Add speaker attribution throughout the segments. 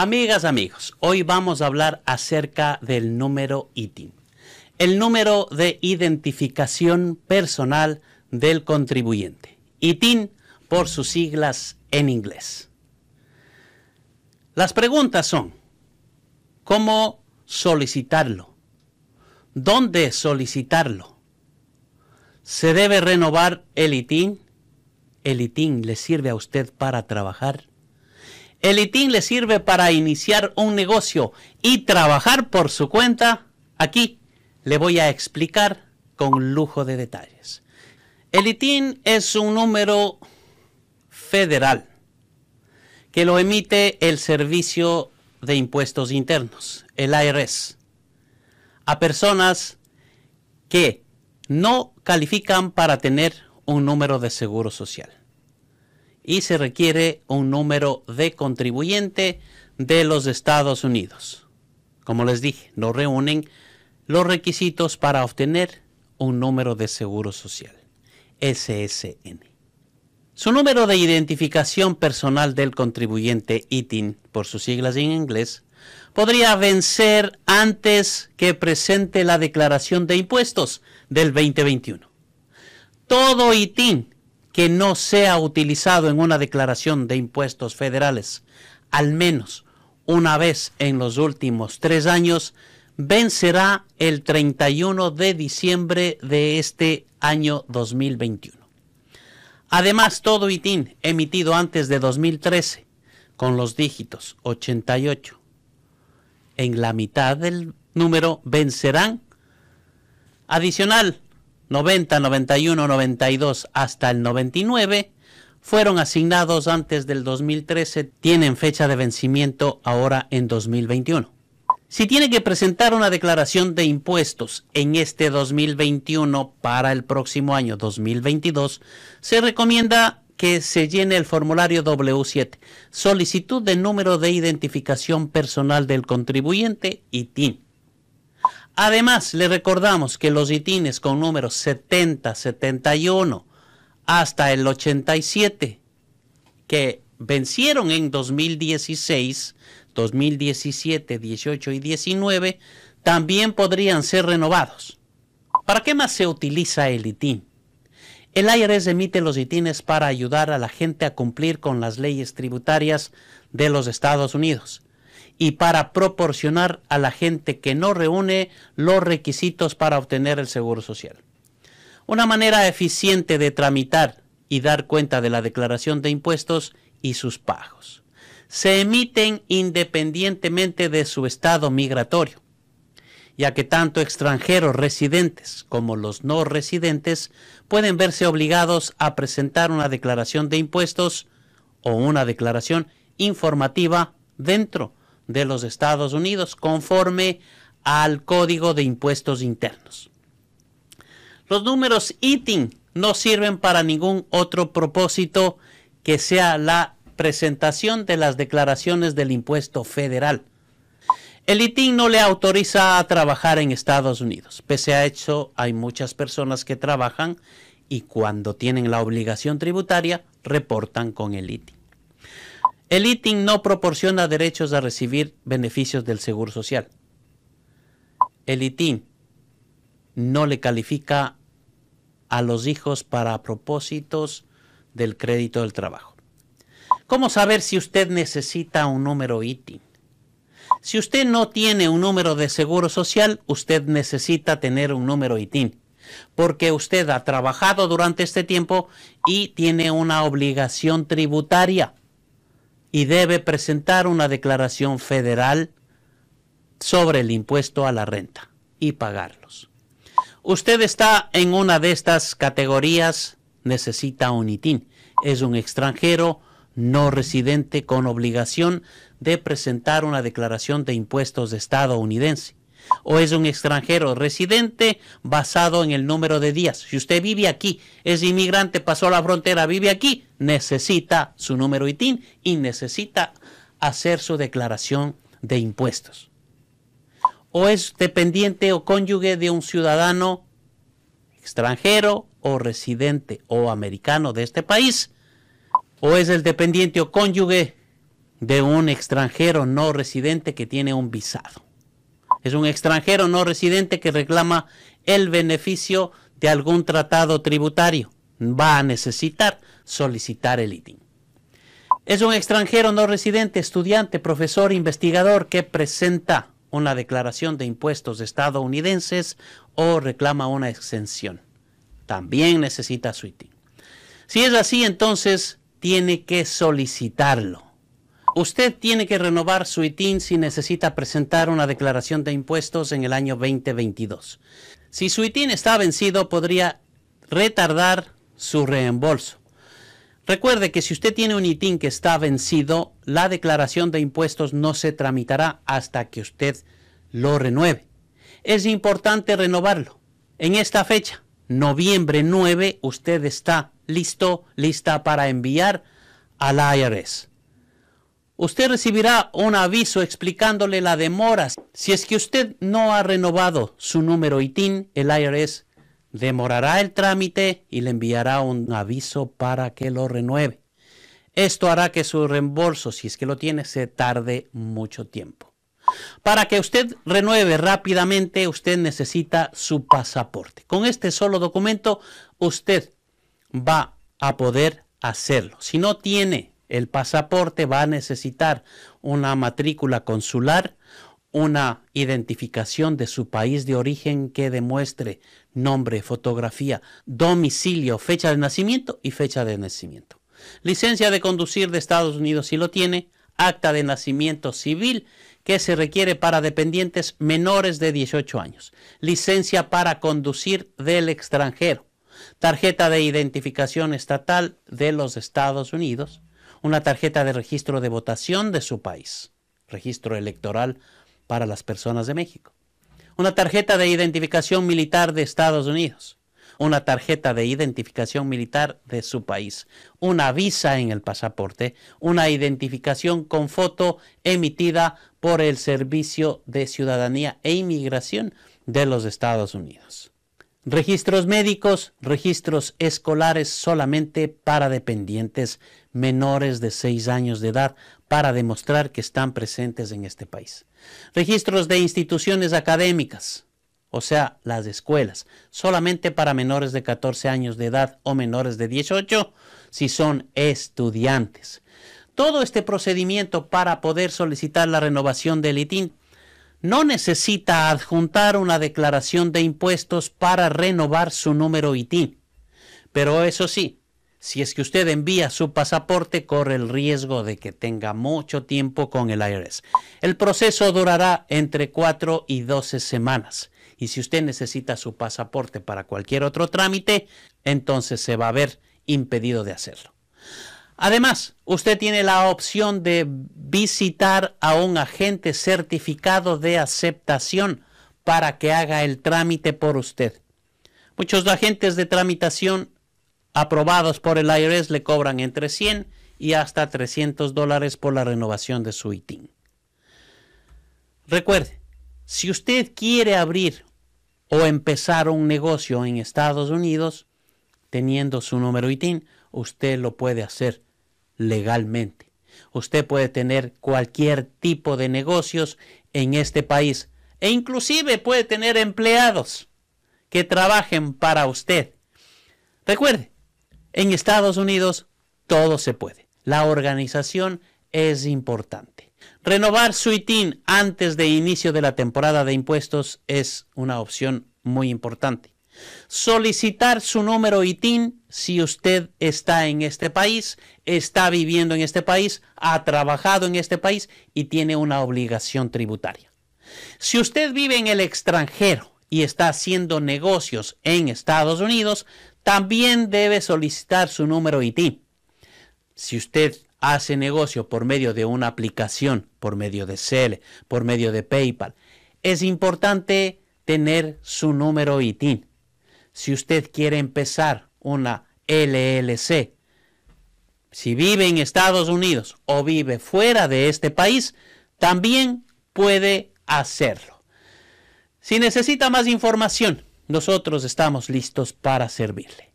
Speaker 1: Amigas, amigos, hoy vamos a hablar acerca del número ITIN, el número de identificación personal del contribuyente. ITIN por sus siglas en inglés. Las preguntas son, ¿cómo solicitarlo? ¿Dónde solicitarlo? ¿Se debe renovar el ITIN? ¿El ITIN le sirve a usted para trabajar? ¿El ITIN le sirve para iniciar un negocio y trabajar por su cuenta? Aquí le voy a explicar con lujo de detalles. El ITIN es un número federal que lo emite el Servicio de Impuestos Internos, el IRS, a personas que no califican para tener un número de seguro social. Y se requiere un número de contribuyente de los Estados Unidos. Como les dije, no reúnen los requisitos para obtener un número de seguro social, SSN. Su número de identificación personal del contribuyente ITIN, por sus siglas en inglés, podría vencer antes que presente la declaración de impuestos del 2021. Todo ITIN que no sea utilizado en una declaración de impuestos federales al menos una vez en los últimos tres años vencerá el 31 de diciembre de este año 2021. Además, todo ITIN emitido antes de 2013 con los dígitos 88, en la mitad del número vencerán. Adicional, 90, 91, 92 hasta el 99 fueron asignados antes del 2013, tienen fecha de vencimiento ahora en 2021. Si tiene que presentar una declaración de impuestos en este 2021 para el próximo año 2022, se recomienda que se llene el formulario W7, solicitud de número de identificación personal del contribuyente, ITIN. Además, le recordamos que los ITINes con números 70, 71 hasta el 87, que vencieron en 2016, 2017, 18 y 19, también podrían ser renovados. ¿Para qué más se utiliza el ITIN? El IRS emite los ITINES para ayudar a la gente a cumplir con las leyes tributarias de los Estados Unidos y para proporcionar a la gente que no reúne los requisitos para obtener el seguro social. Una manera eficiente de tramitar y dar cuenta de la declaración de impuestos y sus pagos. Se emiten independientemente de su estado migratorio ya que tanto extranjeros residentes como los no residentes pueden verse obligados a presentar una declaración de impuestos o una declaración informativa dentro de los Estados Unidos conforme al Código de Impuestos Internos. Los números ITIN no sirven para ningún otro propósito que sea la presentación de las declaraciones del impuesto federal el ITIN no le autoriza a trabajar en Estados Unidos. Pese a eso, hay muchas personas que trabajan y cuando tienen la obligación tributaria, reportan con el ITIN. El ITIN no proporciona derechos a recibir beneficios del Seguro Social. El ITIN no le califica a los hijos para propósitos del crédito del trabajo. ¿Cómo saber si usted necesita un número ITIN? Si usted no tiene un número de seguro social, usted necesita tener un número ITIN, porque usted ha trabajado durante este tiempo y tiene una obligación tributaria y debe presentar una declaración federal sobre el impuesto a la renta y pagarlos. Usted está en una de estas categorías, necesita un ITIN. Es un extranjero, no residente con obligación de presentar una declaración de impuestos estadounidense. O es un extranjero residente basado en el número de días. Si usted vive aquí, es inmigrante, pasó la frontera, vive aquí, necesita su número ITIN y necesita hacer su declaración de impuestos. O es dependiente o cónyuge de un ciudadano extranjero o residente o americano de este país. O es el dependiente o cónyuge de un extranjero no residente que tiene un visado. Es un extranjero no residente que reclama el beneficio de algún tratado tributario. Va a necesitar solicitar el ITIN. Es un extranjero no residente, estudiante, profesor, investigador que presenta una declaración de impuestos estadounidenses o reclama una exención. También necesita su ITIN. Si es así, entonces tiene que solicitarlo. Usted tiene que renovar su ITIN si necesita presentar una declaración de impuestos en el año 2022. Si su ITIN está vencido, podría retardar su reembolso. Recuerde que si usted tiene un ITIN que está vencido, la declaración de impuestos no se tramitará hasta que usted lo renueve. Es importante renovarlo. En esta fecha, noviembre 9, usted está listo, lista para enviar al IRS. Usted recibirá un aviso explicándole la demora. Si es que usted no ha renovado su número ITIN, el IRS demorará el trámite y le enviará un aviso para que lo renueve. Esto hará que su reembolso, si es que lo tiene, se tarde mucho tiempo. Para que usted renueve rápidamente, usted necesita su pasaporte. Con este solo documento, usted va a poder hacerlo. Si no tiene el pasaporte, va a necesitar una matrícula consular, una identificación de su país de origen que demuestre nombre, fotografía, domicilio, fecha de nacimiento y fecha de nacimiento. Licencia de conducir de Estados Unidos si lo tiene, acta de nacimiento civil que se requiere para dependientes menores de 18 años, licencia para conducir del extranjero, tarjeta de identificación estatal de los Estados Unidos, una tarjeta de registro de votación de su país, registro electoral para las personas de México, una tarjeta de identificación militar de Estados Unidos, una tarjeta de identificación militar de su país, una visa en el pasaporte, una identificación con foto emitida por el Servicio de Ciudadanía e Inmigración de los Estados Unidos. Registros médicos, registros escolares solamente para dependientes menores de 6 años de edad para demostrar que están presentes en este país. Registros de instituciones académicas, o sea, las escuelas, solamente para menores de 14 años de edad o menores de 18 si son estudiantes. Todo este procedimiento para poder solicitar la renovación del ITIN no necesita adjuntar una declaración de impuestos para renovar su número ITIN. Pero eso sí, si es que usted envía su pasaporte, corre el riesgo de que tenga mucho tiempo con el IRS. El proceso durará entre 4 y 12 semanas. Y si usted necesita su pasaporte para cualquier otro trámite, entonces se va a ver impedido de hacerlo. Además, usted tiene la opción de visitar a un agente certificado de aceptación para que haga el trámite por usted. Muchos agentes de tramitación aprobados por el IRS le cobran entre 100 y hasta 300 dólares por la renovación de su ITIN. Recuerde, si usted quiere abrir o empezar un negocio en Estados Unidos, teniendo su número ITIN, usted lo puede hacer legalmente. Usted puede tener cualquier tipo de negocios en este país e inclusive puede tener empleados que trabajen para usted. Recuerde, en Estados Unidos todo se puede. La organización es importante. Renovar su ITIN antes de inicio de la temporada de impuestos es una opción muy importante. Solicitar su número ITIN si usted está en este país, está viviendo en este país, ha trabajado en este país y tiene una obligación tributaria. Si usted vive en el extranjero y está haciendo negocios en Estados Unidos, también debe solicitar su número ITIN. Si usted hace negocio por medio de una aplicación, por medio de Cele, por medio de PayPal, es importante tener su número ITIN. Si usted quiere empezar una LLC, si vive en Estados Unidos o vive fuera de este país, también puede hacerlo. Si necesita más información, nosotros estamos listos para servirle.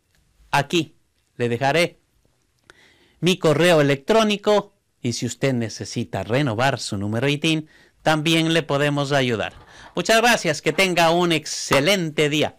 Speaker 1: Aquí le dejaré mi correo electrónico y si usted necesita renovar su número ITIN, también le podemos ayudar. Muchas gracias, que tenga un excelente día.